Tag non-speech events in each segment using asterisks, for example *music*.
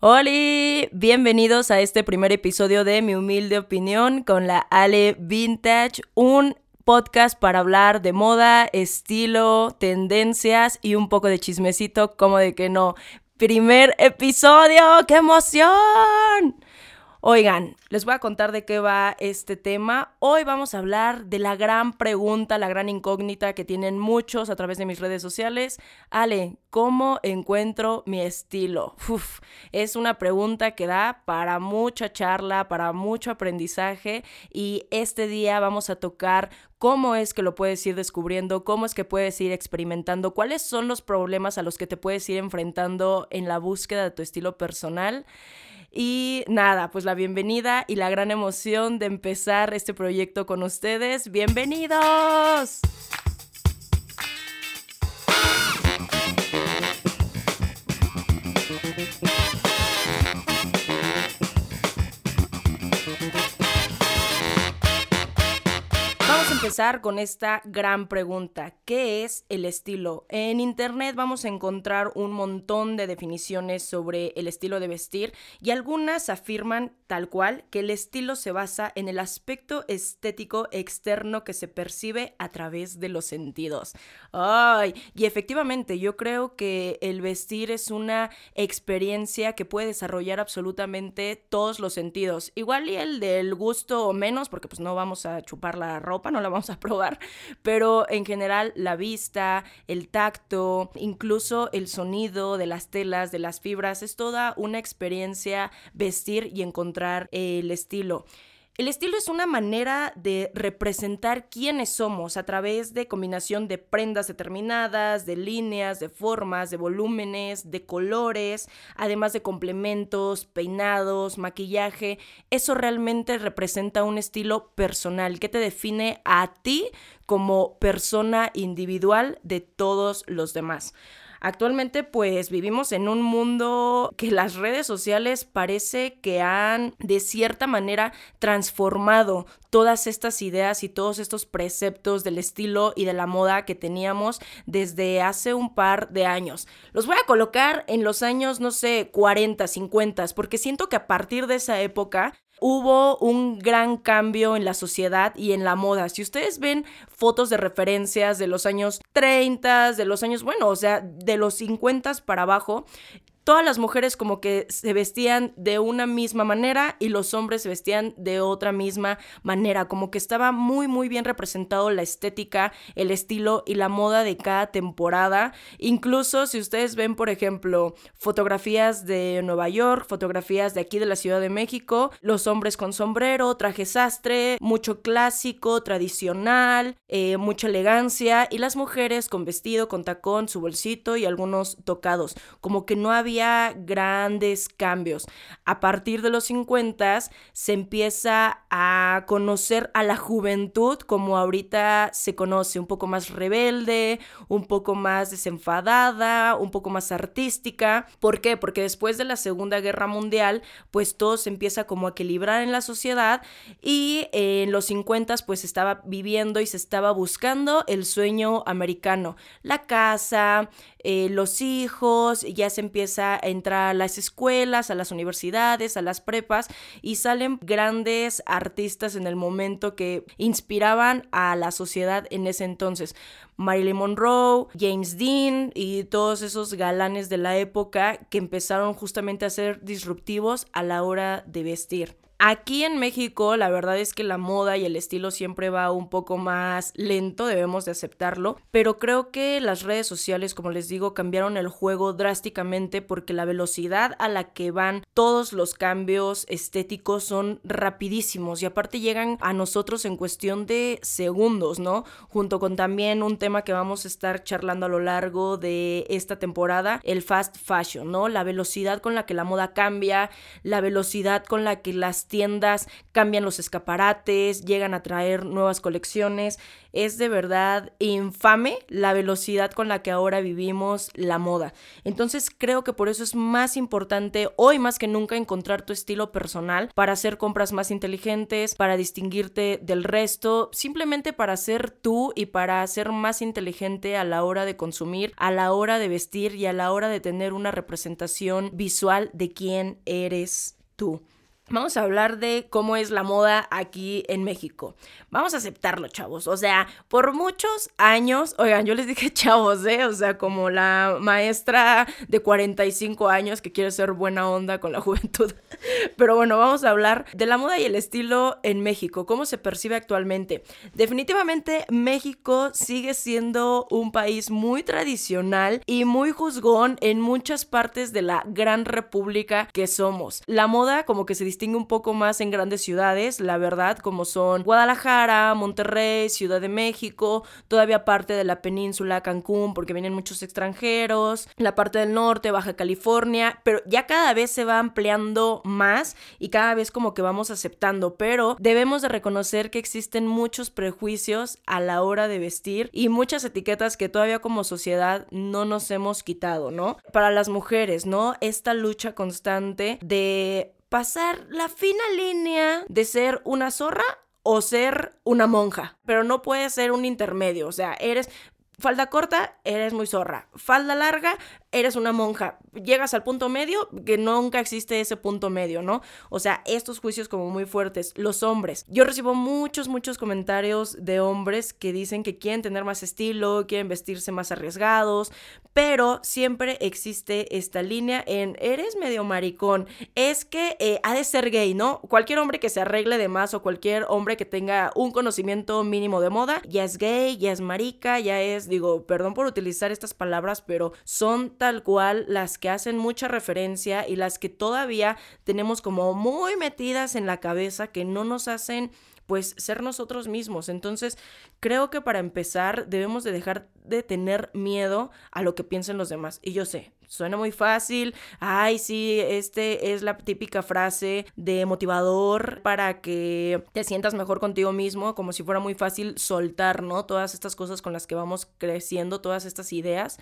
Hola, bienvenidos a este primer episodio de Mi Humilde Opinión con la Ale Vintage, un podcast para hablar de moda, estilo, tendencias y un poco de chismecito, como de que no. Primer episodio, ¡qué emoción! Oigan, les voy a contar de qué va este tema. Hoy vamos a hablar de la gran pregunta, la gran incógnita que tienen muchos a través de mis redes sociales. Ale, ¿cómo encuentro mi estilo? Uf, es una pregunta que da para mucha charla, para mucho aprendizaje y este día vamos a tocar cómo es que lo puedes ir descubriendo, cómo es que puedes ir experimentando, cuáles son los problemas a los que te puedes ir enfrentando en la búsqueda de tu estilo personal. Y nada, pues la bienvenida y la gran emoción de empezar este proyecto con ustedes. ¡Bienvenidos! Empezar con esta gran pregunta. ¿Qué es el estilo? En Internet vamos a encontrar un montón de definiciones sobre el estilo de vestir y algunas afirman tal cual que el estilo se basa en el aspecto estético externo que se percibe a través de los sentidos. Ay, y efectivamente yo creo que el vestir es una experiencia que puede desarrollar absolutamente todos los sentidos. Igual y el del gusto menos, porque pues no vamos a chupar la ropa, no la vamos a probar, pero en general la vista, el tacto, incluso el sonido de las telas, de las fibras, es toda una experiencia vestir y encontrar el estilo. El estilo es una manera de representar quiénes somos a través de combinación de prendas determinadas, de líneas, de formas, de volúmenes, de colores, además de complementos, peinados, maquillaje. Eso realmente representa un estilo personal que te define a ti como persona individual de todos los demás. Actualmente pues vivimos en un mundo que las redes sociales parece que han de cierta manera transformado todas estas ideas y todos estos preceptos del estilo y de la moda que teníamos desde hace un par de años. Los voy a colocar en los años, no sé, 40, 50, porque siento que a partir de esa época hubo un gran cambio en la sociedad y en la moda. Si ustedes ven fotos de referencias de los años 30, de los años, bueno, o sea, de los 50 para abajo, todas las mujeres como que se vestían de una misma manera y los hombres se vestían de otra misma manera, como que estaba muy muy bien representado la estética, el estilo y la moda de cada temporada. Incluso si ustedes ven, por ejemplo, fotografías de Nueva York, fotografías de aquí de la Ciudad de México, los hombres con sombrero, traje sastre, mucho clásico, tradicional, eh, mucha elegancia y las mujeres con vestido, con tacón, su bolsito y algunos tocados, como que no había grandes cambios. A partir de los 50 se empieza a conocer a la juventud como ahorita se conoce, un poco más rebelde, un poco más desenfadada, un poco más artística. ¿Por qué? Porque después de la Segunda Guerra Mundial, pues todo se empieza como a equilibrar en la sociedad y en los 50 pues estaba viviendo y se estaba buscando el sueño americano, la casa, eh, los hijos, ya se empieza a entrar a las escuelas, a las universidades, a las prepas y salen grandes artistas en el momento que inspiraban a la sociedad en ese entonces. Marilyn Monroe, James Dean y todos esos galanes de la época que empezaron justamente a ser disruptivos a la hora de vestir. Aquí en México la verdad es que la moda y el estilo siempre va un poco más lento, debemos de aceptarlo, pero creo que las redes sociales, como les digo, cambiaron el juego drásticamente porque la velocidad a la que van todos los cambios estéticos son rapidísimos y aparte llegan a nosotros en cuestión de segundos, ¿no? Junto con también un tema que vamos a estar charlando a lo largo de esta temporada, el fast fashion, ¿no? La velocidad con la que la moda cambia, la velocidad con la que las tiendas cambian los escaparates, llegan a traer nuevas colecciones. Es de verdad infame la velocidad con la que ahora vivimos la moda. Entonces creo que por eso es más importante hoy más que nunca encontrar tu estilo personal para hacer compras más inteligentes, para distinguirte del resto, simplemente para ser tú y para ser más inteligente a la hora de consumir, a la hora de vestir y a la hora de tener una representación visual de quién eres tú. Vamos a hablar de cómo es la moda aquí en México. Vamos a aceptarlo, chavos. O sea, por muchos años, oigan, yo les dije *laughs* chavos, ¿eh? O sea, como la maestra de 45 años que quiere ser buena onda con la *laughs* juventud. Pero bueno, vamos a hablar de la moda y el estilo en México, cómo se percibe actualmente. Definitivamente México sigue siendo un país muy tradicional y muy juzgón en muchas partes de la gran república que somos. La moda como que se distingue un poco más en grandes ciudades, la verdad, como son Guadalajara, Monterrey, Ciudad de México, todavía parte de la península, Cancún, porque vienen muchos extranjeros, la parte del norte, Baja California, pero ya cada vez se va ampliando más y cada vez como que vamos aceptando, pero debemos de reconocer que existen muchos prejuicios a la hora de vestir y muchas etiquetas que todavía como sociedad no nos hemos quitado, ¿no? Para las mujeres, ¿no? Esta lucha constante de pasar la fina línea de ser una zorra o ser una monja, pero no puede ser un intermedio, o sea, eres falda corta, eres muy zorra, falda larga, eres una monja, llegas al punto medio, que nunca existe ese punto medio, ¿no? O sea, estos juicios como muy fuertes, los hombres. Yo recibo muchos, muchos comentarios de hombres que dicen que quieren tener más estilo, quieren vestirse más arriesgados, pero siempre existe esta línea en, eres medio maricón, es que eh, ha de ser gay, ¿no? Cualquier hombre que se arregle de más o cualquier hombre que tenga un conocimiento mínimo de moda, ya es gay, ya es marica, ya es, digo, perdón por utilizar estas palabras, pero son tal cual las que hacen mucha referencia y las que todavía tenemos como muy metidas en la cabeza que no nos hacen pues ser nosotros mismos. Entonces, creo que para empezar debemos de dejar de tener miedo a lo que piensen los demás. Y yo sé, suena muy fácil. Ay, sí, este es la típica frase de motivador para que te sientas mejor contigo mismo, como si fuera muy fácil soltar, ¿no? Todas estas cosas con las que vamos creciendo, todas estas ideas.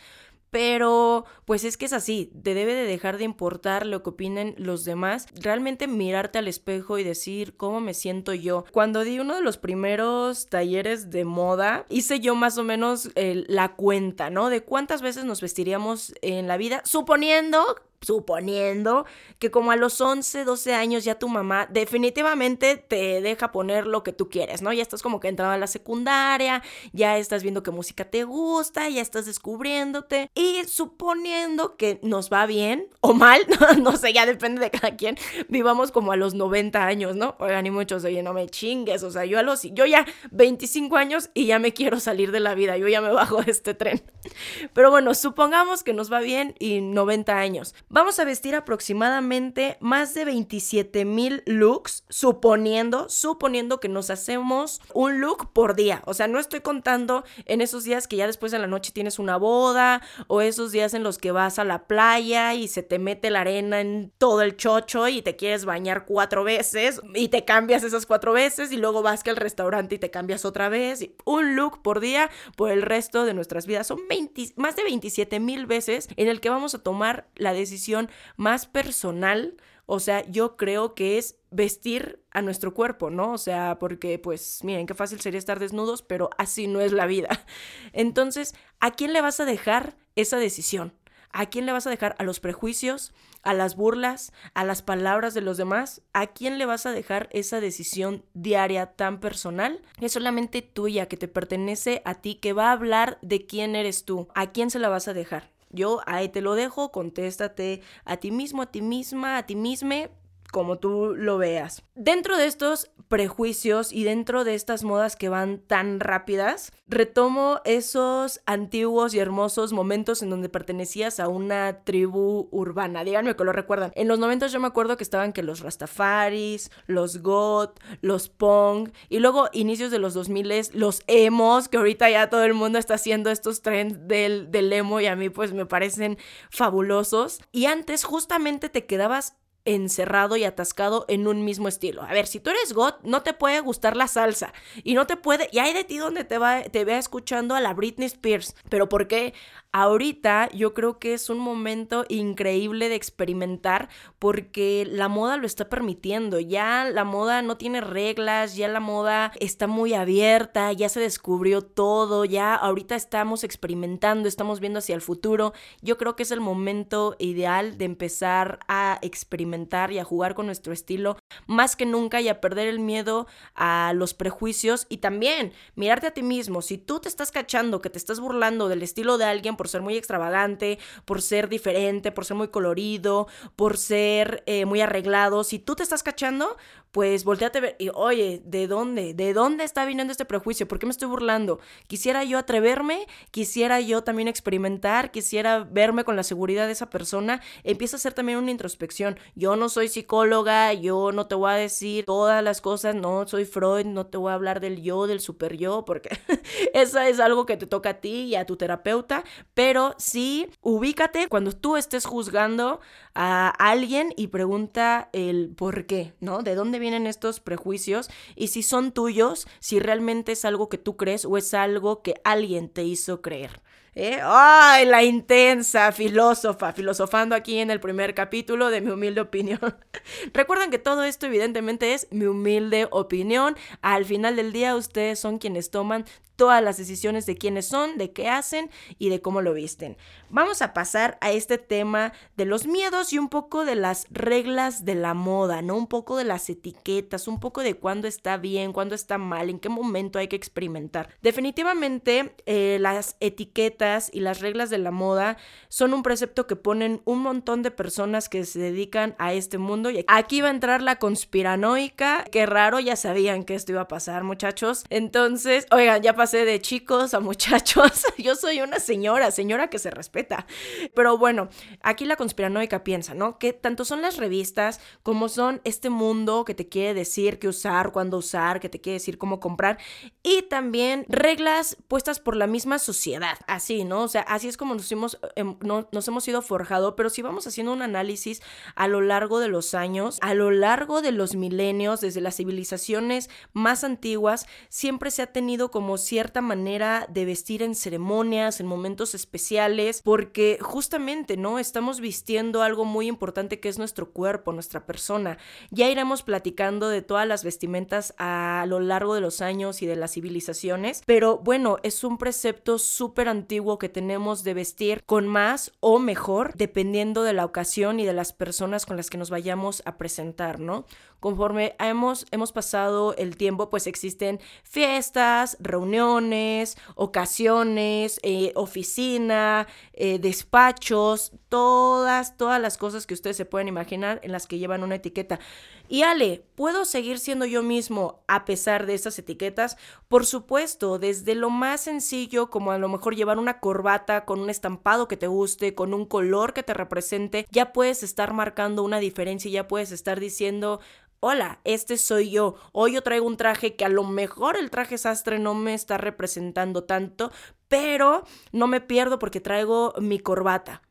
Pero pues es que es así, te debe de dejar de importar lo que opinen los demás, realmente mirarte al espejo y decir cómo me siento yo. Cuando di uno de los primeros talleres de moda, hice yo más o menos la cuenta, ¿no? De cuántas veces nos vestiríamos en la vida, suponiendo suponiendo que como a los 11, 12 años ya tu mamá definitivamente te deja poner lo que tú quieres, ¿no? Ya estás como que entrando a la secundaria, ya estás viendo qué música te gusta, ya estás descubriéndote y suponiendo que nos va bien o mal, *laughs* no, sé, ya depende de cada quien, vivamos como a los 90 años, ¿no? Oigan, y muchos, oye, no me chingues, o sea, yo a los, yo ya 25 años y ya me quiero salir de la vida, yo ya me bajo de este tren. Pero bueno, supongamos que nos va bien y 90 años Vamos a vestir aproximadamente más de 27 mil looks, suponiendo, suponiendo que nos hacemos un look por día. O sea, no estoy contando en esos días que ya después de la noche tienes una boda o esos días en los que vas a la playa y se te mete la arena en todo el chocho y te quieres bañar cuatro veces y te cambias esas cuatro veces y luego vas que al restaurante y te cambias otra vez. Un look por día por el resto de nuestras vidas. Son más de 27 mil veces en el que vamos a tomar la decisión más personal, o sea, yo creo que es vestir a nuestro cuerpo, ¿no? O sea, porque pues miren, qué fácil sería estar desnudos, pero así no es la vida. *laughs* Entonces, ¿a quién le vas a dejar esa decisión? ¿A quién le vas a dejar? ¿A los prejuicios? ¿A las burlas? ¿A las palabras de los demás? ¿A quién le vas a dejar esa decisión diaria tan personal? Es solamente tuya, que te pertenece a ti, que va a hablar de quién eres tú. ¿A quién se la vas a dejar? Yo ahí te lo dejo, contéstate a ti mismo, a ti misma, a ti misma, como tú lo veas. Dentro de estos prejuicios y dentro de estas modas que van tan rápidas, retomo esos antiguos y hermosos momentos en donde pertenecías a una tribu urbana. Díganme que lo recuerdan. En los 90 yo me acuerdo que estaban que los Rastafaris, los Goth, los Pong y luego inicios de los 2000 los emos, que ahorita ya todo el mundo está haciendo estos trends del, del emo y a mí pues me parecen fabulosos. Y antes justamente te quedabas encerrado y atascado en un mismo estilo. A ver, si tú eres God, no te puede gustar la salsa y no te puede, y hay de ti donde te va te vea escuchando a la Britney Spears, pero ¿por qué? Ahorita yo creo que es un momento increíble de experimentar porque la moda lo está permitiendo. Ya la moda no tiene reglas, ya la moda está muy abierta, ya se descubrió todo, ya ahorita estamos experimentando, estamos viendo hacia el futuro. Yo creo que es el momento ideal de empezar a experimentar y a jugar con nuestro estilo más que nunca y a perder el miedo a los prejuicios y también mirarte a ti mismo. Si tú te estás cachando que te estás burlando del estilo de alguien, por ser muy extravagante, por ser diferente, por ser muy colorido, por ser eh, muy arreglado. Si tú te estás cachando, pues volteate a ver y, oye, ¿de dónde? ¿De dónde está viniendo este prejuicio? ¿Por qué me estoy burlando? Quisiera yo atreverme, quisiera yo también experimentar, quisiera verme con la seguridad de esa persona. Empieza a hacer también una introspección. Yo no soy psicóloga, yo no te voy a decir todas las cosas, no soy Freud, no te voy a hablar del yo, del super yo, porque *laughs* eso es algo que te toca a ti y a tu terapeuta, pero sí, ubícate cuando tú estés juzgando a alguien y pregunta el por qué, ¿no? ¿De dónde vienen estos prejuicios? Y si son tuyos, si realmente es algo que tú crees o es algo que alguien te hizo creer. ¿Eh? ¡Ay, la intensa filósofa! Filosofando aquí en el primer capítulo de mi humilde opinión. *laughs* Recuerden que todo esto evidentemente es mi humilde opinión. Al final del día ustedes son quienes toman todas las decisiones de quiénes son, de qué hacen y de cómo lo visten. Vamos a pasar a este tema de los miedos y un poco de las reglas de la moda, ¿no? Un poco de las etiquetas, un poco de cuándo está bien, cuándo está mal, en qué momento hay que experimentar. Definitivamente eh, las etiquetas y las reglas de la moda son un precepto que ponen un montón de personas que se dedican a este mundo y aquí va a entrar la conspiranoica, qué raro, ya sabían que esto iba a pasar muchachos. Entonces, oigan, ya pasé de chicos a muchachos. *laughs* Yo soy una señora, señora que se respeta. Pero bueno, aquí la conspiranoica piensa, ¿no? Que tanto son las revistas como son este mundo que te quiere decir qué usar, cuándo usar, que te quiere decir cómo comprar. Y también reglas puestas por la misma sociedad. Así, ¿no? O sea, así es como nos hemos, em, nos hemos ido forjado. Pero si vamos haciendo un análisis a lo largo de los años, a lo largo de los milenios, desde las civilizaciones más antiguas, siempre se ha tenido como cierta manera de vestir en ceremonias, en momentos especiales, porque justamente, ¿no? Estamos vistiendo algo muy importante que es nuestro cuerpo, nuestra persona. Ya iremos platicando de todas las vestimentas a lo largo de los años y de las civilizaciones, pero bueno, es un precepto súper antiguo que tenemos de vestir con más o mejor, dependiendo de la ocasión y de las personas con las que nos vayamos a presentar, ¿no? Conforme hemos, hemos pasado el tiempo, pues existen fiestas, reuniones, ocasiones, eh, oficina, eh, despachos, todas, todas las cosas que ustedes se pueden imaginar en las que llevan una etiqueta. Y Ale, ¿puedo seguir siendo yo mismo a pesar de estas etiquetas? Por supuesto, desde lo más sencillo como a lo mejor llevar una corbata con un estampado que te guste, con un color que te represente, ya puedes estar marcando una diferencia ya puedes estar diciendo, hola, este soy yo. Hoy yo traigo un traje que a lo mejor el traje sastre no me está representando tanto, pero no me pierdo porque traigo mi corbata.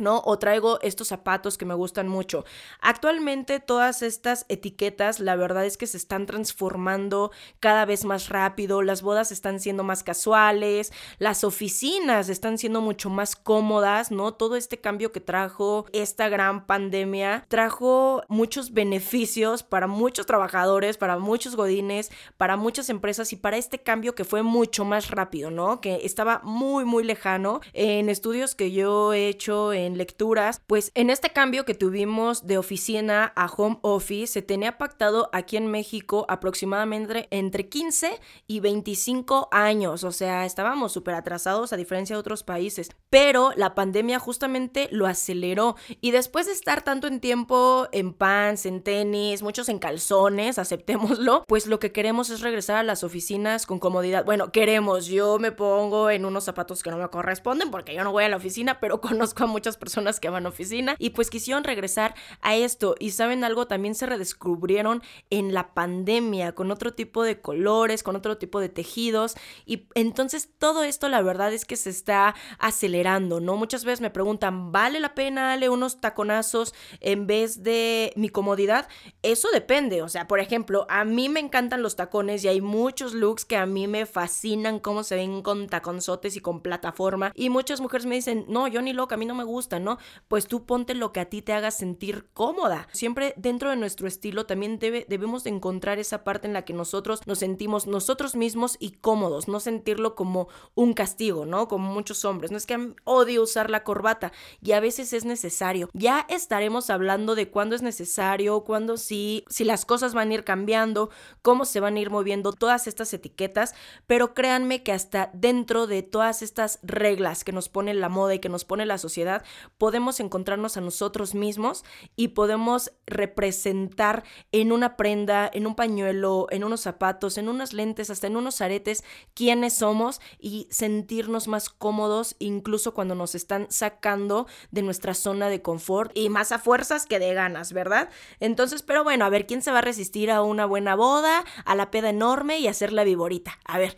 ¿No? O traigo estos zapatos que me gustan mucho. Actualmente todas estas etiquetas, la verdad es que se están transformando cada vez más rápido, las bodas están siendo más casuales, las oficinas están siendo mucho más cómodas, ¿no? Todo este cambio que trajo esta gran pandemia trajo muchos beneficios para muchos trabajadores, para muchos godines, para muchas empresas y para este cambio que fue mucho más rápido, ¿no? Que estaba muy, muy lejano. En estudios que yo he hecho lecturas, pues en este cambio que tuvimos de oficina a home office se tenía pactado aquí en México aproximadamente entre 15 y 25 años, o sea, estábamos súper atrasados a diferencia de otros países, pero la pandemia justamente lo aceleró y después de estar tanto en tiempo en pants, en tenis, muchos en calzones, *laughs* aceptémoslo, pues lo que queremos es regresar a las oficinas con comodidad. Bueno, queremos, yo me pongo en unos zapatos que no me corresponden porque yo no voy a la oficina, pero *laughs* conozco a muchas personas que van a oficina y pues quisieron regresar a esto. Y saben algo, también se redescubrieron en la pandemia con otro tipo de colores, con otro tipo de tejidos. Y entonces todo esto la verdad es que se está acelerando, ¿no? Muchas veces me preguntan, ¿vale la pena darle unos taconazos en vez de mi comodidad? Eso depende, o sea, por ejemplo, a mí me encantan los tacones y hay muchos looks que a mí me fascinan cómo se ven con taconzotes y con plataforma. Y muchas mujeres me dicen, no, yo ni loca, a mí no me gusta, ¿no? Pues tú ponte lo que a ti te haga sentir cómoda. Siempre dentro de nuestro estilo también debe, debemos de encontrar esa parte en la que nosotros nos sentimos nosotros mismos y cómodos, no sentirlo como un castigo, ¿no? Como muchos hombres. No es que odio usar la corbata y a veces es necesario. Ya estaremos hablando de cuándo es necesario, cuándo sí, si las cosas van a ir cambiando, cómo se van a ir moviendo todas estas etiquetas, pero créanme que hasta dentro de todas estas reglas que nos pone la moda y que nos pone la sociedad, podemos encontrarnos a nosotros mismos y podemos representar en una prenda, en un pañuelo, en unos zapatos, en unas lentes, hasta en unos aretes, quiénes somos y sentirnos más cómodos incluso cuando nos están sacando de nuestra zona de confort y más a fuerzas que de ganas, ¿verdad? Entonces, pero bueno, a ver, ¿quién se va a resistir a una buena boda, a la peda enorme y hacer la viborita? A ver,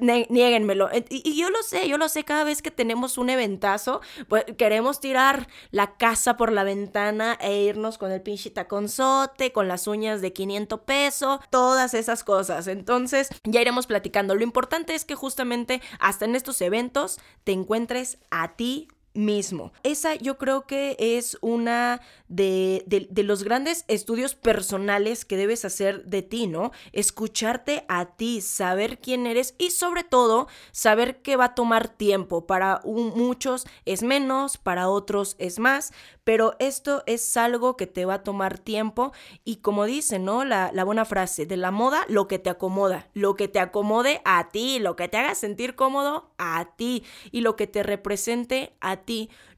niéguenmelo. Y, yo lo sé, yo lo sé, cada vez que tenemos un eventazo, pues queremos tirar la casa por la ventana e irnos con el pinche taconzote, con las uñas de 500 pesos, todas esas cosas. Entonces, ya iremos platicando. Lo importante es que justamente hasta en estos eventos te encuentres a ti mismo. Esa yo creo que es una de, de, los grandes estudios personales que debes hacer de ti, ¿no? Escucharte a ti, saber quién eres y sobre todo saber que va a tomar tiempo. Para muchos es menos, para otros es más, pero esto es algo que te va a tomar tiempo y como dice, ¿no? La, la buena frase, de la moda, lo que te acomoda, lo que te acomode a ti, lo que te haga sentir cómodo a ti y lo que te represente a ti.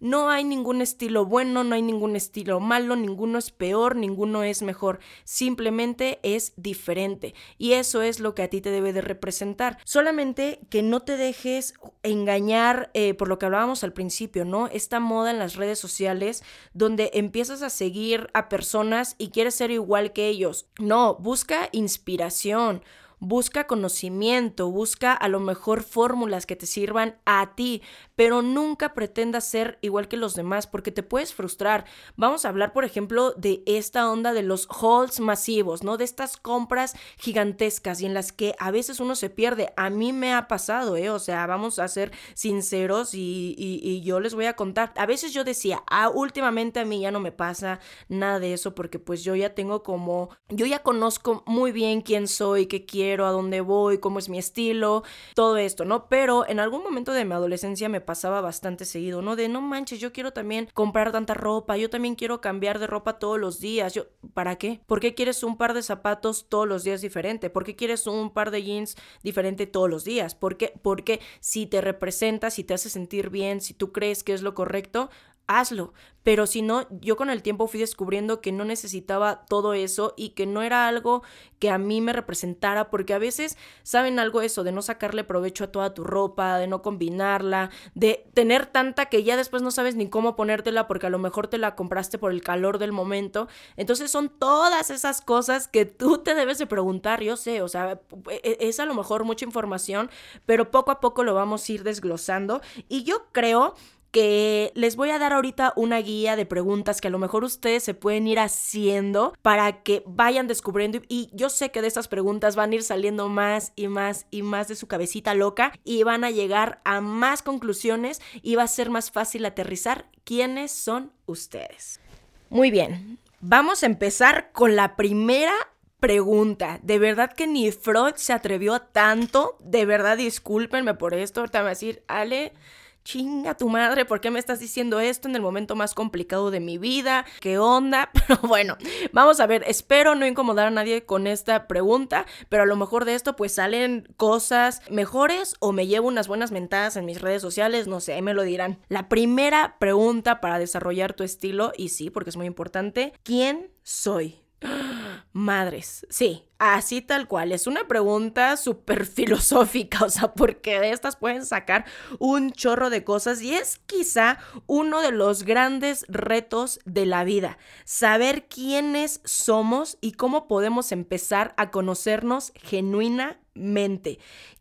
No hay ningún estilo bueno, no hay ningún estilo malo, ninguno es peor, ninguno es mejor, simplemente es diferente y eso es lo que a ti te debe de representar. Solamente que no te dejes engañar eh, por lo que hablábamos al principio, ¿no? Esta moda en las redes sociales donde empiezas a seguir a personas y quieres ser igual que ellos. No, busca inspiración busca conocimiento, busca a lo mejor fórmulas que te sirvan a ti, pero nunca pretendas ser igual que los demás porque te puedes frustrar. Vamos a hablar, por ejemplo, de esta onda de los hauls masivos, ¿no? De estas compras gigantescas y en las que a veces uno se pierde. A mí me ha pasado, ¿eh? O sea, vamos a ser sinceros y, y, yo les voy a contar. A veces yo decía, ah, últimamente a mí ya no me pasa nada de eso porque pues yo ya tengo como, yo ya conozco muy bien quién soy, qué quiero, a dónde voy, cómo es mi estilo, todo esto, ¿no? Pero en algún momento de mi adolescencia me pasaba bastante seguido, ¿no? De no manches, yo quiero también comprar tanta ropa, yo también quiero cambiar de ropa todos los días. Yo, ¿para qué? ¿Por qué quieres un par de zapatos todos los días diferente? ¿Por qué quieres un par de jeans diferente todos los días? ¿Por qué? Porque si te representa, si te hace sentir bien, si tú crees que es lo correcto, hazlo. Pero si no, yo con el tiempo fui descubriendo que no necesitaba todo eso y que no era algo que a mí me representara, porque a veces saben algo eso, de no sacarle provecho a toda tu ropa, de no combinarla, de tener tanta que ya después no sabes ni cómo ponértela porque a lo mejor te la compraste por el calor del momento. Entonces son todas esas cosas que tú te debes de preguntar, yo sé, o sea, e, e, es a lo mejor mucha información, pero poco a poco lo vamos a ir desglosando y yo creo que les voy a dar ahorita una guía de preguntas que a lo mejor ustedes se pueden ir haciendo para que vayan descubriendo y yo sé que de estas preguntas van a ir saliendo más y más y más de su cabecita loca y van a llegar a más conclusiones y va a ser más fácil aterrizar quiénes son ustedes. Muy bien, vamos a empezar con la primera pregunta. De verdad que ni Freud se atrevió a tanto. De verdad, discúlpenme por esto. Ahorita me va a decir, Ale, chinga tu madre, ¿por qué me estás diciendo esto en el momento más complicado de mi vida? ¿Qué onda? *laughs* Pero bueno, vamos a ver, espero no incomodar a nadie con esta pregunta, pero a lo mejor de esto pues salen cosas mejores o me llevo unas buenas mentadas en mis redes sociales, no sé, me lo dirán. La primera pregunta para desarrollar tu estilo, y sí, porque es muy importante, ¿quién soy? Madres, sí, así tal cual. Es una pregunta súper *laughs* filosófica, o sea, porque de estas pueden sacar un chorro de cosas y es quizá uno de los grandes retos de la vida, saber quiénes somos y cómo podemos empezar a conocernos genuinamente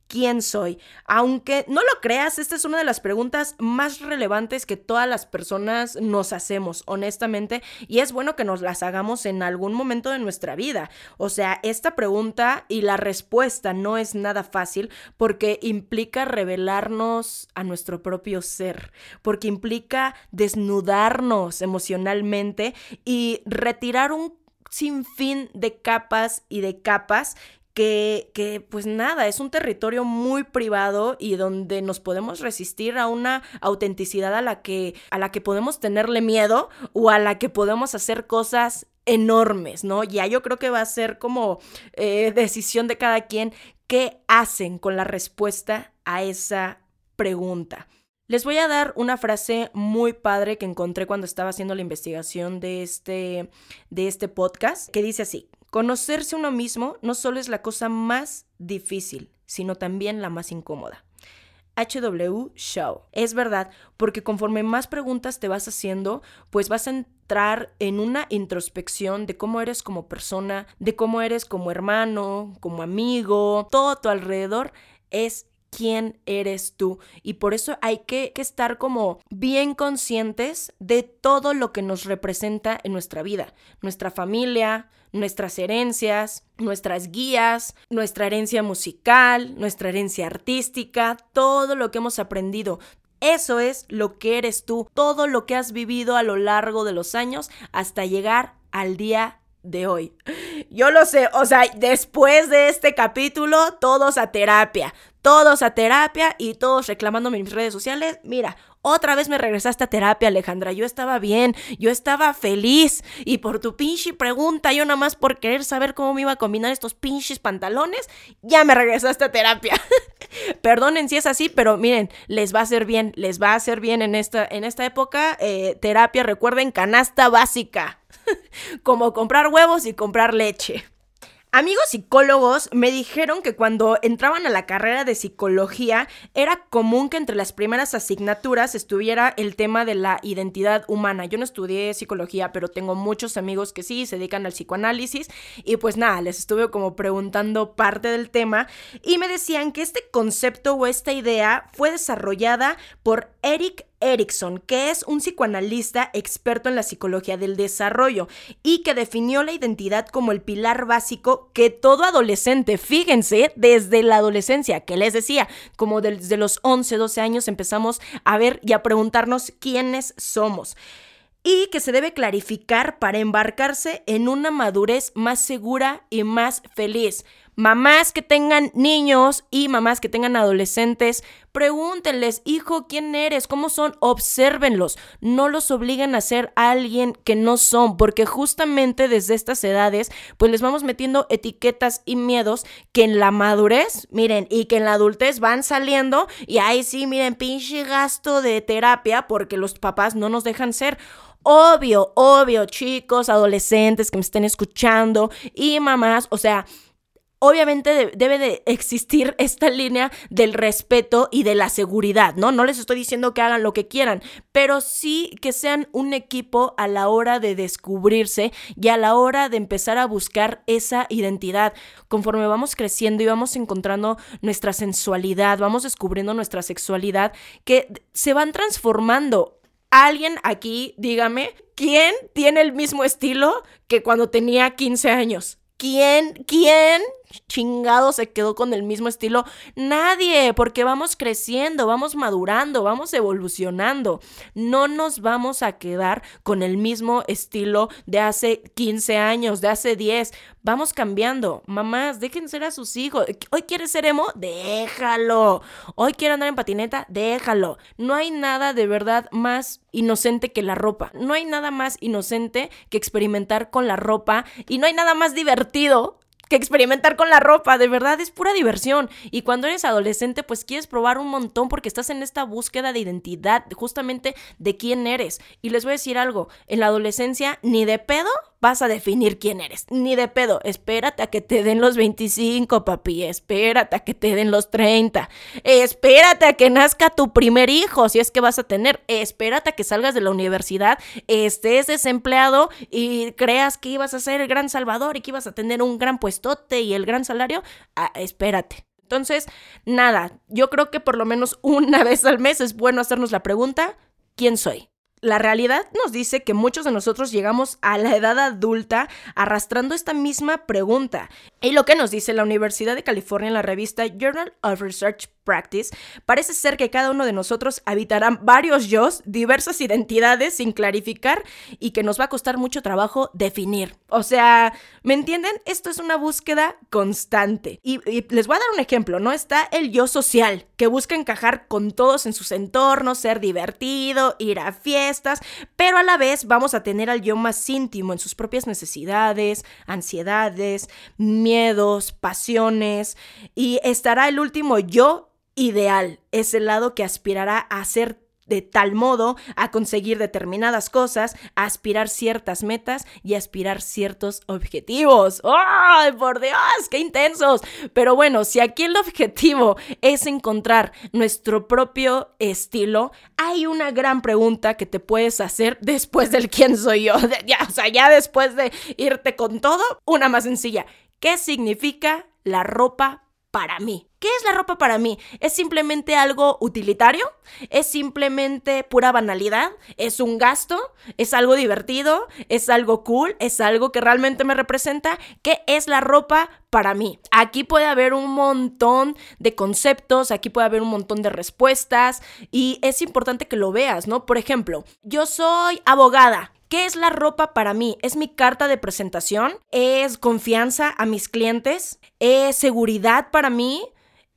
quién soy. Aunque no lo creas, esta es una de las preguntas más relevantes que todas las personas nos hacemos, honestamente, y es bueno que nos las hagamos en algún momento de nuestra vida. O sea, esta pregunta y la respuesta no es nada fácil porque implica revelarnos a nuestro propio ser, porque implica desnudarnos emocionalmente y retirar un sinfín de capas y de capas que, pues nada, es un territorio muy privado y donde nos podemos resistir a una autenticidad a la que, a la que podemos tenerle miedo o a la que podemos hacer cosas enormes, ¿no? Ya yo creo que va a ser como eh, decisión de cada quien qué hacen con la respuesta a esa pregunta. Les voy a dar una frase muy padre que encontré cuando estaba haciendo la investigación de este, de este podcast, que dice así, Conocerse uno mismo no solo es la cosa más difícil, sino también la más incómoda. HW Shaw. Es verdad, porque conforme más preguntas te vas haciendo, pues vas a entrar en una introspección de cómo eres como persona, de cómo eres como hermano, como amigo, todo a tu alrededor es quién eres tú. Y por eso hay que, que, estar como bien conscientes de todo lo que nos representa en nuestra vida, nuestra familia, nuestras herencias, nuestras guías, nuestra herencia musical, nuestra herencia artística, todo lo que hemos aprendido. Eso es lo que eres tú, todo lo que has vivido a lo largo de los años hasta llegar al día de hoy. Yo lo sé, o sea, después de este capítulo, todos a terapia, todos a terapia y todos reclamándome en mis redes sociales. Mira, otra vez me regresaste a terapia, Alejandra. Yo estaba bien, yo estaba feliz. Y por tu pinche pregunta, yo nada más por querer saber cómo me iba a combinar estos pinches pantalones, ya me regresaste a terapia. *laughs* Perdonen si es así, pero miren, les va a hacer bien, les va a hacer bien en esta, en esta época. Eh, terapia, recuerden, canasta básica. *laughs* Como comprar huevos y comprar leche. Amigos psicólogos me dijeron que cuando entraban a la carrera de psicología era común que entre las primeras asignaturas estuviera el tema de la identidad humana. Yo no estudié psicología, pero tengo muchos amigos que sí se dedican al psicoanálisis y pues nada, les estuve como preguntando parte del tema y me decían que este concepto o esta idea fue desarrollada por Eric Erickson, que es un psicoanalista experto en la psicología del desarrollo y que definió la identidad como el pilar básico que todo adolescente, fíjense, desde la adolescencia, que les decía, como desde los 11, 12 años empezamos a ver y a preguntarnos quiénes somos y que se debe clarificar para embarcarse en una madurez más segura y más feliz. Mamás que tengan niños y mamás que tengan adolescentes, pregúntenles, hijo, ¿quién eres? ¿Cómo son? Obsérvenlos. No los obliguen a ser alguien que no son, porque justamente desde estas edades, pues les vamos metiendo etiquetas y miedos que en la madurez, miren, y que en la adultez van saliendo y ahí sí, miren, pinche gasto de terapia porque los papás no nos dejan ser. Obvio, obvio, chicos, adolescentes que me estén escuchando y mamás, o sea, obviamente debe de existir esta línea del respeto y de la seguridad, ¿no? No les estoy diciendo que hagan lo que quieran, pero sí que sean un equipo a la hora de descubrirse y a la hora de empezar a buscar esa identidad. Conforme vamos creciendo y vamos encontrando nuestra sensualidad, vamos descubriendo nuestra sexualidad, que se van transformando alguien aquí, dígame, ¿quién tiene el mismo estilo que cuando tenía 15 años? ¿Quién, quién chingado se quedó con el mismo estilo? Nadie, porque vamos creciendo, vamos madurando, vamos evolucionando. No nos vamos a quedar con el mismo estilo de hace 15 años, de hace 10. Vamos cambiando. Mamás, dejen ser a sus hijos. Hoy quieres ser emo, déjalo. Hoy quiere andar en patineta, déjalo. No hay nada de verdad más inocente que la ropa. No hay nada más inocente que experimentar con la ropa y no hay nada más divertido experimentar con la ropa, de verdad es pura diversión. Y cuando eres adolescente, pues quieres probar un montón porque estás en esta búsqueda de identidad, justamente de quién eres. Y les voy a decir algo, en la adolescencia ni de pedo vas a definir quién eres. Ni de pedo. Espérate a que te den los 25, papi. Espérate a que te den los 30. Espérate a que nazca tu primer hijo, si es que vas a tener. Espérate a que salgas de la universidad, estés desempleado y creas que ibas a ser el gran salvador y que ibas a tener un gran puestote y el gran salario. Ah, espérate. Entonces, nada, yo creo que por lo menos una *laughs* vez al mes es bueno hacernos la pregunta, ¿quién soy? La realidad nos dice que muchos de nosotros llegamos a la edad adulta arrastrando esta misma pregunta. Y lo que nos dice la Universidad de California en la revista Journal of Research Practice, parece ser que cada uno de nosotros habitarán varios yo, diversas identidades sin clarificar y que nos va a costar mucho trabajo definir. O sea, ¿me entienden? Esto es una búsqueda constante. Y, les voy a dar un ejemplo, ¿no? Está el yo social, que busca encajar con todos en sus entornos, ser divertido, ir a fiestas, pero a la vez vamos a tener al yo más íntimo en sus propias necesidades, ansiedades, miedos, pasiones, y estará el último yo ideal, es el lado que aspirará a ser de tal modo a conseguir determinadas cosas, a aspirar ciertas metas y aspirar ciertos objetivos. ¡Ay, por Dios! ¡Qué intensos! Pero bueno, si aquí el objetivo es encontrar nuestro propio estilo, hay una gran pregunta que te puedes hacer después del quién soy yo. *laughs* Ya, o sea, ya después de irte con todo, una más sencilla. ¿Qué significa la ropa para mí. ¿Qué es la ropa para mí? ¿Es simplemente algo utilitario? ¿Es simplemente pura banalidad? ¿Es un gasto? ¿Es algo divertido? ¿Es algo cool? ¿Es algo que realmente me representa? ¿Qué es la ropa para mí? Aquí puede haber un montón de conceptos, aquí puede haber un montón de respuestas y es importante que lo veas, ¿no? Por ejemplo, yo soy abogada. ¿Qué es la ropa para mí? ¿Es mi carta de presentación? ¿Es confianza a mis clientes? ¿Es seguridad para mí?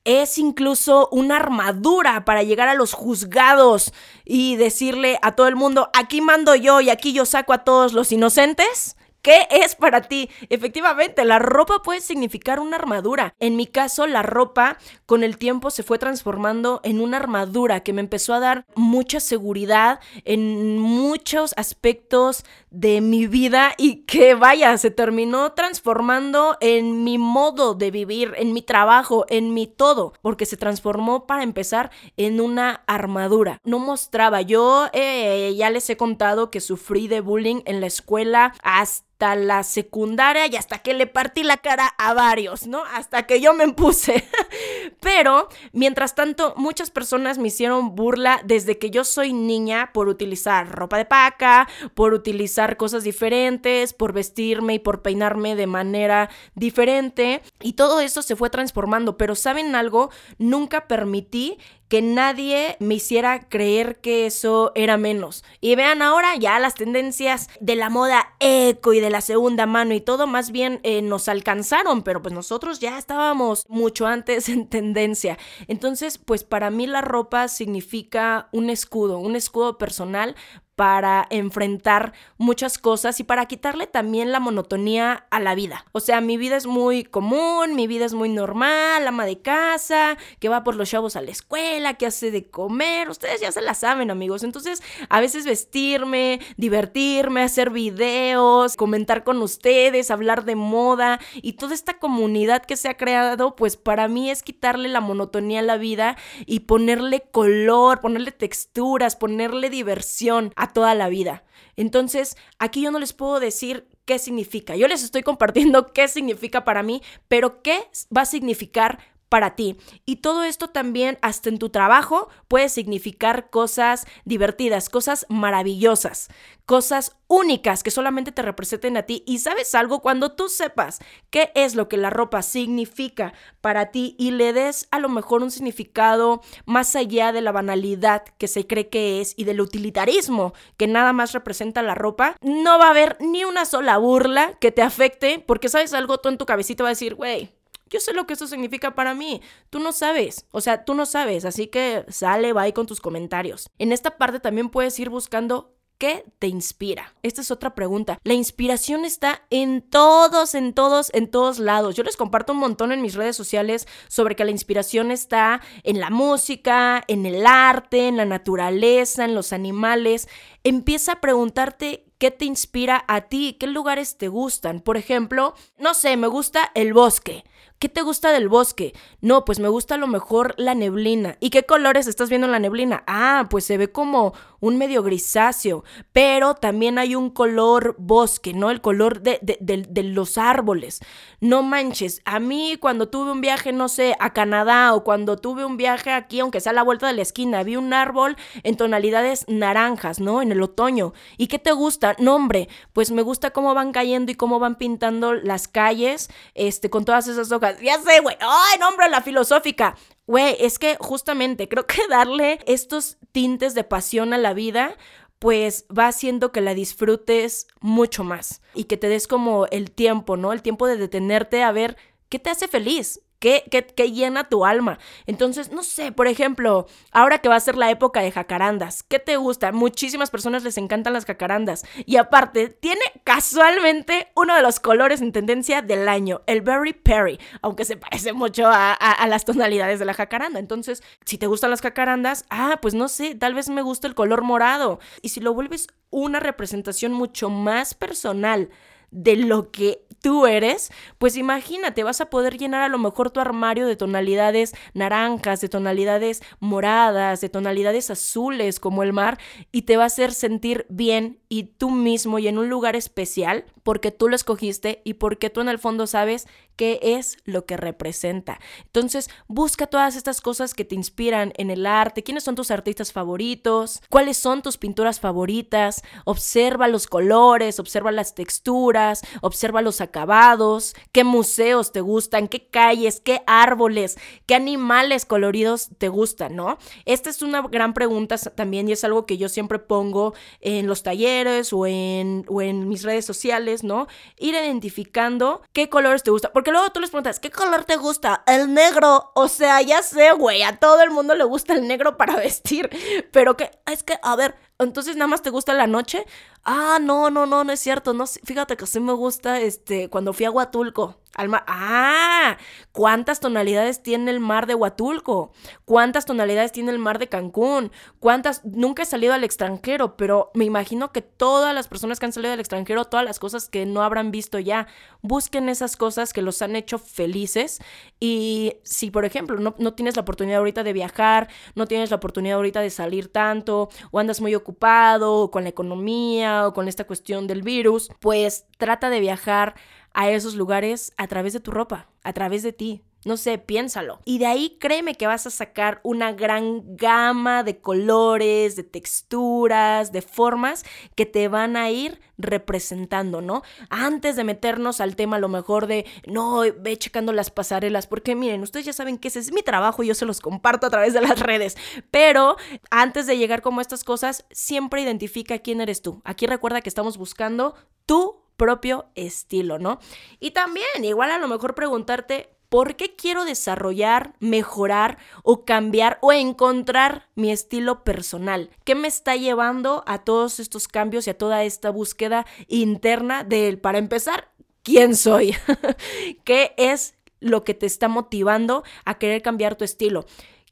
es incluso una armadura para llegar a los juzgados y decirle a todo el mundo, aquí mando yo y aquí yo saco a todos los inocentes. ¿Qué es para ti? Efectivamente, la ropa puede significar una armadura. En mi caso, la ropa con el tiempo se fue transformando en una armadura que me empezó a dar mucha seguridad en muchos aspectos de mi vida y que vaya, se terminó transformando en mi modo de vivir, en mi trabajo, en mi todo, porque se transformó para empezar en una armadura. No mostraba, yo eh, ya les he contado que sufrí de bullying en la escuela hasta hasta la secundaria y hasta que le partí la cara a varios, ¿no? Hasta que yo me puse. *laughs* Pero, mientras tanto, muchas personas me hicieron burla desde que yo soy niña por utilizar ropa de paca, por utilizar cosas diferentes, por vestirme y por peinarme de manera diferente. Y todo eso se fue transformando. Pero, ¿saben algo? Nunca permití que nadie me hiciera creer que eso era menos. Y vean ahora ya las tendencias de la moda eco y de la segunda mano y todo más bien eh, nos alcanzaron, pero pues nosotros ya estábamos mucho antes *laughs* en tendencia. Entonces, pues para mí la ropa significa un escudo, un escudo personal para enfrentar muchas cosas y para quitarle también la monotonía a la vida. O sea, mi vida es muy común, mi vida es muy normal, ama de casa, que va por los chavos a la escuela, que hace de comer, ustedes ya se la saben amigos. Entonces, a veces vestirme, divertirme, hacer videos, comentar con ustedes, hablar de moda y toda esta comunidad que se ha creado, pues para mí es quitarle la monotonía a la vida y ponerle color, ponerle texturas, ponerle diversión toda la vida. Entonces, aquí yo no les puedo decir qué significa. Yo les estoy compartiendo *laughs* qué significa para mí, pero qué va a significar para ti. Y todo esto también, hasta en tu trabajo, puede significar cosas divertidas, cosas maravillosas, cosas únicas que solamente te representen a ti. Y sabes algo, cuando tú sepas qué es lo que la ropa significa para ti y le des a lo mejor un significado más allá de la banalidad que se cree que es y del utilitarismo que nada más representa la ropa, no va a haber ni una sola burla que te afecte porque sabes algo, tú en tu cabecita va a decir, güey, yo sé lo que eso significa para mí. Tú no sabes. O sea, tú no sabes. Así que sale, va con tus comentarios. En esta parte también puedes ir buscando ¿Qué te inspira? Esta es otra pregunta. La inspiración está en todos, en todos, en todos lados. Yo les comparto un montón en mis redes sociales sobre que la inspiración está en la música, en el arte, en la naturaleza, en los animales. Empieza a preguntarte qué te inspira a ti, qué lugares te gustan. Por ejemplo, no sé, me gusta el bosque. ¿Qué te gusta del bosque? No, pues me gusta a lo mejor la neblina. ¿Y qué colores estás viendo en la neblina? Ah, pues se ve como un medio grisáceo, pero también hay un color bosque, ¿no? El color de, de, los árboles. No manches, a mí cuando tuve un viaje, no sé, a Canadá o cuando tuve un viaje aquí, aunque sea a la vuelta de la esquina, vi un árbol en tonalidades naranjas, ¿no? En el otoño. ¿Y qué te gusta? No, hombre, pues me gusta cómo van cayendo y cómo van pintando las calles, este, con todas esas hojas. Ya sé, güey. ¡Ay, nombre, la filosófica! Güey, es que justamente creo que darle estos tintes de pasión a la vida pues va haciendo que la disfrutes mucho más y que te des como el tiempo, ¿no? El tiempo de detenerte a ver qué te hace feliz, ¿Qué, llena tu alma? Entonces, no sé, por ejemplo, ahora que va a ser la época de jacarandas, ¿qué te gusta? Muchísimas personas les encantan las jacarandas. Y aparte, tiene casualmente uno de los colores en tendencia del año, el Berry Perry, aunque se parece mucho a, a las tonalidades de la jacaranda. Entonces, si te gustan las jacarandas, ah, pues no sé, tal vez me gusta el color morado. Y si lo vuelves una representación mucho más personal, de lo que tú eres, pues imagínate, vas a poder llenar a lo mejor tu armario de tonalidades naranjas, de tonalidades moradas, de tonalidades azules como el mar y te va a hacer sentir bien y tú mismo y en un lugar especial porque tú lo escogiste y porque tú en el fondo sabes qué es lo que representa. Entonces, busca todas estas cosas que te inspiran en el arte, quiénes son tus artistas favoritos, cuáles son tus pinturas favoritas, observa los colores, observa las texturas, observa los acabados, qué museos te gustan, qué calles, qué árboles, qué animales coloridos te gustan, ¿no? Esta es una gran pregunta también y es algo que yo siempre pongo en los talleres o en, o en mis redes sociales, ¿no? Ir identificando qué colores te gustan. Porque luego tú les preguntas, ¿qué color te gusta? El negro. O sea, ya sé, güey, a todo el mundo le gusta el negro para *laughs* vestir. Pero que, es que, a ver, entonces nada más te gusta la noche. Ah, no, no, no, no es cierto. No, fíjate que sí me gusta este cuando fui a Huatulco. Al mar. Ah, ¿cuántas tonalidades tiene el mar de Huatulco? ¿Cuántas tonalidades tiene el mar de Cancún? ¿Cuántas? Nunca he salido al extranjero, pero me imagino que todas las personas que han salido al extranjero, todas las cosas que no habrán visto ya, busquen esas cosas que los han hecho felices. Y si, por ejemplo, no, no tienes la oportunidad ahorita de viajar, no tienes la oportunidad ahorita de salir tanto, o andas muy ocupado con la economía o con esta cuestión del virus, pues trata de viajar a esos lugares a través de tu ropa, a través de ti. No sé, piénsalo. Y de ahí créeme que vas a sacar una gran gama de colores, de texturas, de formas que te van a ir representando, ¿no? Antes de meternos al tema a lo mejor de, no, ve checando las pasarelas, porque miren, ustedes ya saben que ese es mi trabajo y yo se los comparto a través de las redes, pero antes de llegar como a estas cosas, siempre identifica quién eres tú. Aquí recuerda que estamos buscando tu propio estilo, ¿no? Y también, igual a lo mejor preguntarte, ¿Por qué quiero desarrollar, mejorar o cambiar o encontrar mi estilo personal? ¿Qué me está llevando a todos estos cambios y a toda esta búsqueda interna de, para empezar, quién soy? *laughs* ¿Qué es lo que te está motivando a querer cambiar tu estilo?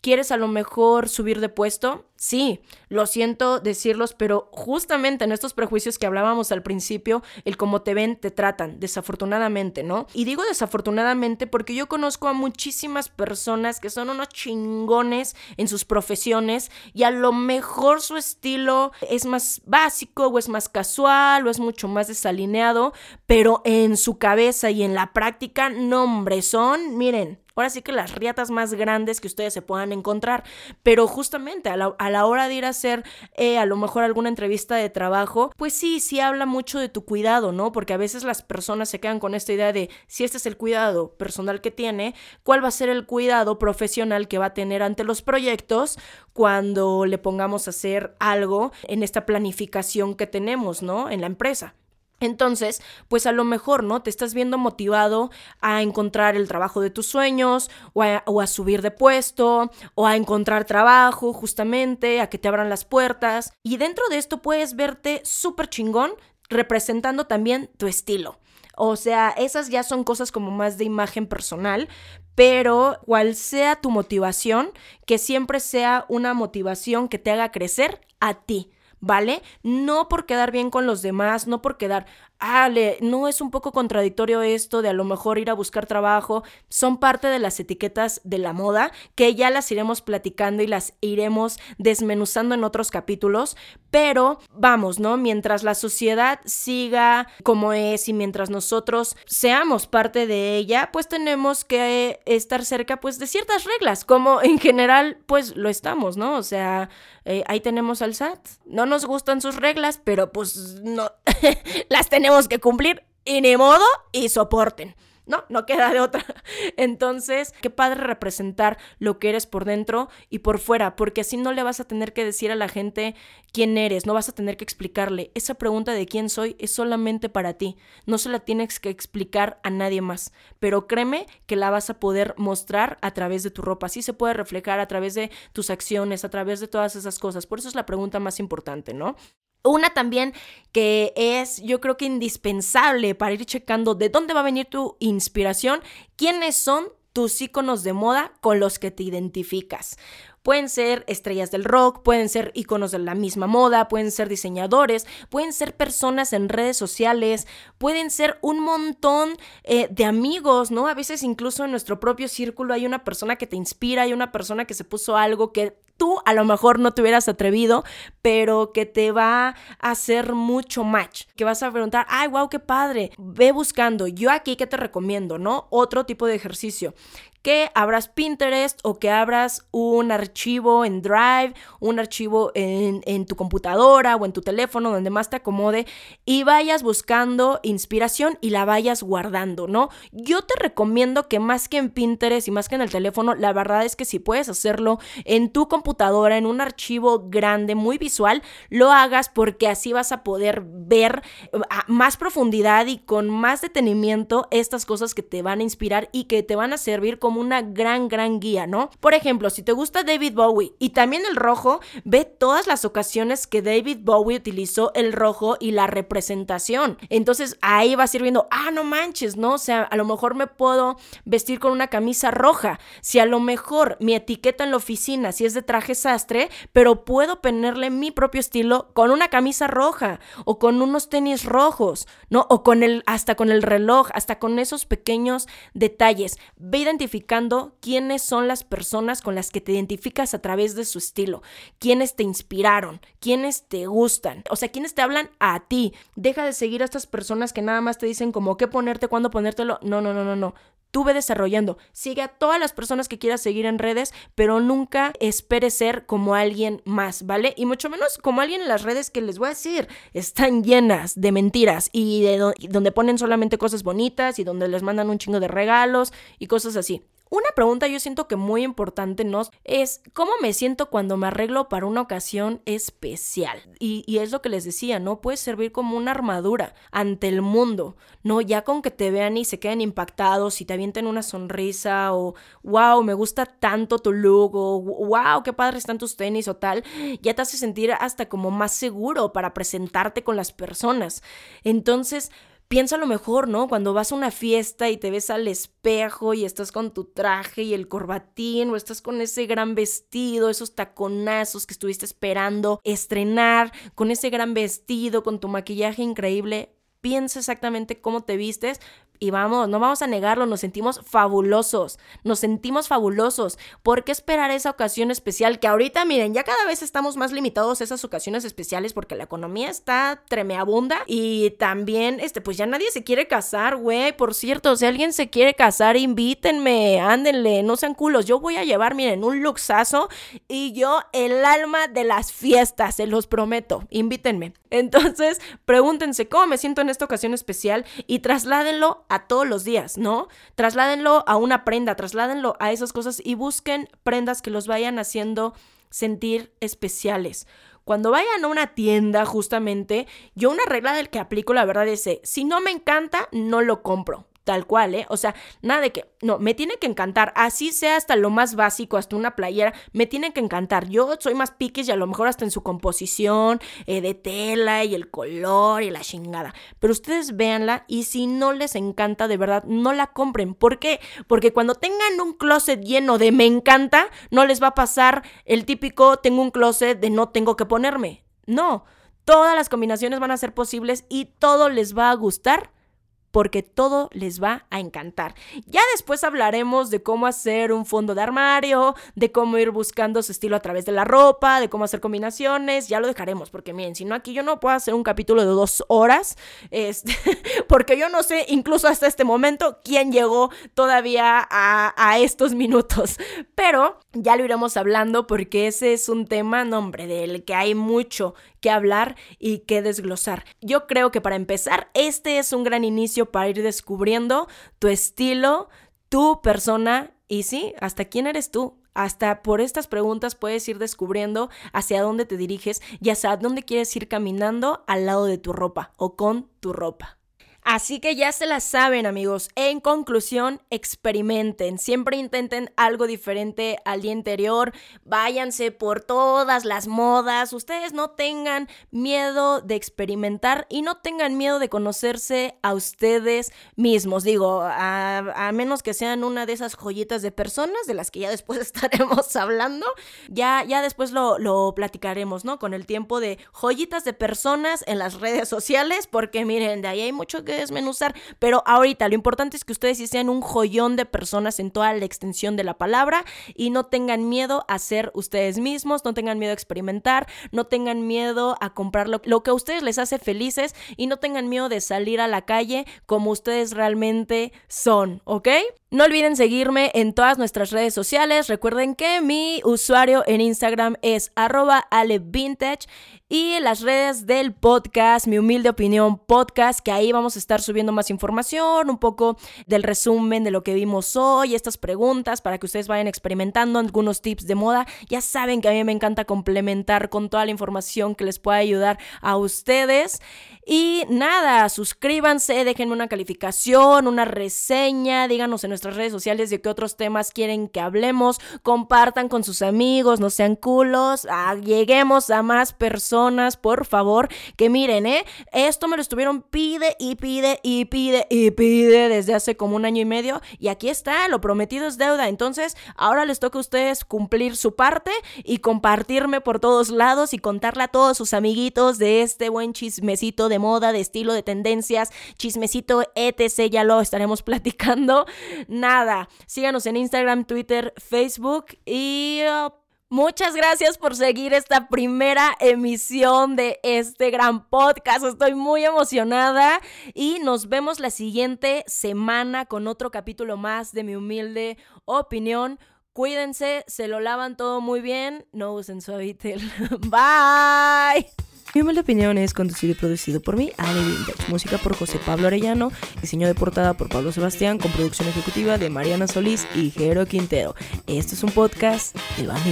¿Quieres a lo mejor subir de puesto? Sí, lo siento decirlos, pero justamente en estos prejuicios que hablábamos al principio, el cómo te ven, te tratan, desafortunadamente, ¿no? Y digo desafortunadamente porque yo conozco a muchísimas personas que son unos chingones en sus profesiones y a lo mejor su estilo es más básico o es más casual o es mucho más desalineado, pero en su cabeza y en la práctica, no, hombre, son, miren, Ahora sí que las riatas más grandes que ustedes se puedan encontrar. Pero justamente a la, hora de ir a hacer eh, a lo mejor alguna entrevista de trabajo, pues sí, sí habla mucho de tu cuidado, ¿no? Porque a veces las personas se quedan con esta idea de si este es el cuidado personal que tiene, ¿cuál va a ser el cuidado profesional que va a tener ante los proyectos cuando le pongamos a hacer algo en esta planificación que tenemos, ¿no? En la empresa. Entonces, pues a lo mejor, ¿no? Te estás viendo motivado a encontrar el trabajo de tus sueños o a, subir de puesto o a encontrar trabajo justamente, a que te abran las puertas. Y dentro de esto puedes verte súper chingón representando también tu estilo. O sea, esas ya son cosas como más de imagen personal, pero cual sea tu motivación, que siempre sea una motivación que te haga crecer a ti ¿vale? No por quedar bien con los demás, no por quedar, no es un poco contradictorio esto de a lo mejor ir a buscar trabajo, son parte de las etiquetas de la moda que ya las iremos platicando y las iremos desmenuzando en otros capítulos, pero vamos, ¿no? Mientras la sociedad siga como es y mientras nosotros seamos parte de ella, pues tenemos que estar cerca pues de ciertas reglas, como en general pues lo estamos, ¿no? O sea, eh, ahí tenemos al SAT, no nos gustan sus reglas, pero pues no, *laughs* las tenemos que cumplir y ni modo y soporten. No, no queda de otra. *laughs* Entonces, qué padre representar lo que eres por dentro y por fuera, porque así no le vas a tener que decir a la gente quién eres, no vas a tener que explicarle. Esa pregunta de quién soy es solamente para ti, no se la tienes que explicar a nadie más, pero créeme que la vas a poder mostrar a través de tu ropa, así se puede reflejar a través de tus acciones, a través de todas esas cosas. Por eso es la pregunta más importante, ¿no? Una también que es, yo creo que indispensable para ir checando de dónde va a venir tu inspiración, quiénes son tus iconos de moda con los que te identificas. Pueden ser estrellas del rock, pueden ser iconos de la misma moda, pueden ser diseñadores, pueden ser personas en redes sociales, pueden ser un montón eh, de amigos, ¿no? A veces incluso en nuestro propio círculo hay una persona que te inspira, hay una persona que se puso algo que tú a lo mejor no te hubieras atrevido, pero que te va a hacer mucho match, que vas a preguntar, ay, wow, qué padre, ve buscando, yo aquí, ¿qué te recomiendo? ¿No? Otro tipo de ejercicio que abras Pinterest o que abras un archivo en Drive, un archivo en, tu computadora o en tu teléfono, donde más te acomode, y vayas buscando inspiración y la vayas guardando, ¿no? Yo te recomiendo que más que en Pinterest y más que en el teléfono, la verdad es que si puedes hacerlo en tu computadora, en un archivo grande, muy visual, lo hagas porque así vas a poder ver a más profundidad y con más detenimiento estas cosas que te van a inspirar y que te van a servir como una gran, gran guía, ¿no? Por ejemplo, si te gusta David Bowie y también el rojo, ve todas las ocasiones que David Bowie utilizó el rojo y la representación. Entonces ahí vas a ir viendo, ah, no manches, ¿no? O sea, a lo mejor me puedo vestir con una camisa roja. Si a lo mejor mi etiqueta en la oficina, si es de traje sastre, pero puedo ponerle mi propio estilo con una camisa roja o con unos tenis rojos, ¿no? O con el, hasta con el reloj, hasta con esos pequeños detalles. Ve identificando quiénes son las personas con las que te identificas a través de su estilo, quiénes te inspiraron, quiénes te gustan, o sea, quiénes te hablan a ti. Deja de seguir a estas personas que nada más te dicen como qué ponerte, cuándo ponértelo. No, no, no, no, no tú desarrollando. Sigue a todas las personas que quieras seguir en redes, pero nunca espere ser como alguien más, ¿vale? Y mucho menos como alguien en las redes que les voy a decir, están llenas de mentiras y de donde ponen solamente cosas bonitas y donde les mandan un chingo de regalos y cosas así. Una pregunta yo siento que muy importante ¿no? es cómo me siento cuando me arreglo para una ocasión especial. Y, es lo que les decía, ¿no? Puede servir como una armadura ante el mundo, ¿no? Ya con que te vean y se queden impactados y te avienten una sonrisa o wow, me gusta tanto tu look wow, qué padres están tus tenis o tal, ya te hace sentir hasta como más seguro para presentarte con las personas. Entonces, piensa lo mejor, ¿no? Cuando vas a una fiesta y te ves al espejo y estás con tu traje y el corbatín o estás con ese gran vestido, esos taconazos que estuviste esperando estrenar, con ese gran vestido, con tu maquillaje increíble, piensa exactamente cómo te vistes, y vamos, no vamos a negarlo, nos sentimos fabulosos, nos sentimos fabulosos. ¿Por qué esperar esa ocasión especial? Que ahorita, miren, ya cada vez estamos más limitados a esas ocasiones especiales porque la economía está tremeabunda y también, este, pues ya nadie se quiere casar, güey. Por cierto, si alguien se quiere casar, invítenme, ándenle, no sean culos. Yo voy a llevar, miren, un luxazo y yo el alma de las fiestas, se los prometo. Invítenme. Entonces, pregúntense cómo me siento en esta ocasión especial y trasládenlo a todos los días, ¿no? Trasládenlo a una prenda, trasládenlo a esas cosas y busquen prendas que los vayan haciendo sentir especiales. Cuando vayan a una tienda, justamente, yo una regla del que aplico, la verdad es, si no me encanta, no lo compro tal cual, ¿eh? O sea, nada de que, no, me tiene que encantar, así sea hasta lo más básico, hasta una playera, me tiene que encantar. Yo soy más piques y a lo mejor hasta en su composición eh, de tela y el color y la chingada. Pero ustedes véanla y si no les encanta, de verdad, no la compren. ¿Por qué? Porque cuando tengan un closet lleno de me encanta, no les va a pasar el típico tengo un closet de no tengo que ponerme No, todas las combinaciones van a ser posibles y todo les va a gustar porque todo les va a encantar. Ya después hablaremos de cómo hacer un fondo de armario, de cómo ir buscando su estilo a través de la ropa, de cómo hacer combinaciones, ya lo dejaremos, porque miren, si no aquí yo no puedo hacer un capítulo de dos horas, este, *laughs* porque yo no sé, incluso hasta este momento, quién llegó todavía a, a estos minutos, pero ya lo iremos hablando porque ese es un tema, nombre, del que hay mucho que hablar y que desglosar. Yo creo que para empezar, este es un gran inicio para ir descubriendo tu estilo, tu persona y sí, hasta quién eres tú. Hasta por estas preguntas puedes ir descubriendo hacia dónde te diriges y hacia dónde quieres ir caminando al lado de tu ropa o con tu ropa. Así que ya se la saben amigos. En conclusión, experimenten. Siempre intenten algo diferente al día anterior. Váyanse por todas las modas. Ustedes no tengan miedo de experimentar y no tengan miedo de conocerse a ustedes mismos. Digo, a, menos que sean una de esas joyitas de personas de las que ya después *laughs* estaremos hablando. Ya, ya después lo, lo platicaremos, ¿no? Con el tiempo de joyitas de personas en las redes sociales. Porque miren, de ahí hay mucho que desmenuzar, pero ahorita lo importante es que ustedes sean un joyón de personas en toda la extensión de la palabra y no tengan miedo a ser ustedes mismos, no tengan miedo a experimentar, no tengan miedo a comprar lo, lo que a ustedes les hace felices y no tengan miedo de salir a la calle como ustedes realmente son, ¿ok? No olviden seguirme en todas nuestras redes sociales. Recuerden que mi usuario en Instagram es arroba alevintage y las redes del podcast, mi humilde opinión podcast, que ahí vamos a estar subiendo más información, un poco del resumen de lo que vimos hoy, estas preguntas para que ustedes vayan experimentando algunos tips de moda. Ya saben que a mí me encanta complementar con toda la información que les pueda ayudar a ustedes. Y nada, suscríbanse, déjenme una calificación, una reseña, díganos en nuestras redes sociales de qué otros temas quieren que hablemos, compartan con sus amigos, no sean culos, ah, lleguemos a más personas, por favor, que miren, ¿eh? Esto me lo estuvieron pide y pide y pide y pide desde hace como un año y medio y aquí está, lo prometido es deuda, entonces ahora les toca a ustedes cumplir su parte y compartirme por todos lados y contarle a todos sus amiguitos de este buen chismecito de moda, de estilo, de tendencias, chismecito, etc. Ya lo estaremos *laughs* platicando. Nada, síganos en Instagram, Twitter, Facebook y... Uh, muchas gracias por seguir esta primera emisión de este gran podcast. Estoy muy emocionada y nos vemos la siguiente semana con otro capítulo más de mi humilde opinión. Cuídense, se lo lavan todo muy bien, no usen suavitel. *laughs* Bye. Mi humilde opinión es conducido y producido por mí, Ale Vintage. Música por José Pablo Arellano. Diseño de portada por Pablo Sebastián. Con producción ejecutiva de Mariana Solís y Jero Quintero. Esto es un podcast de Bambi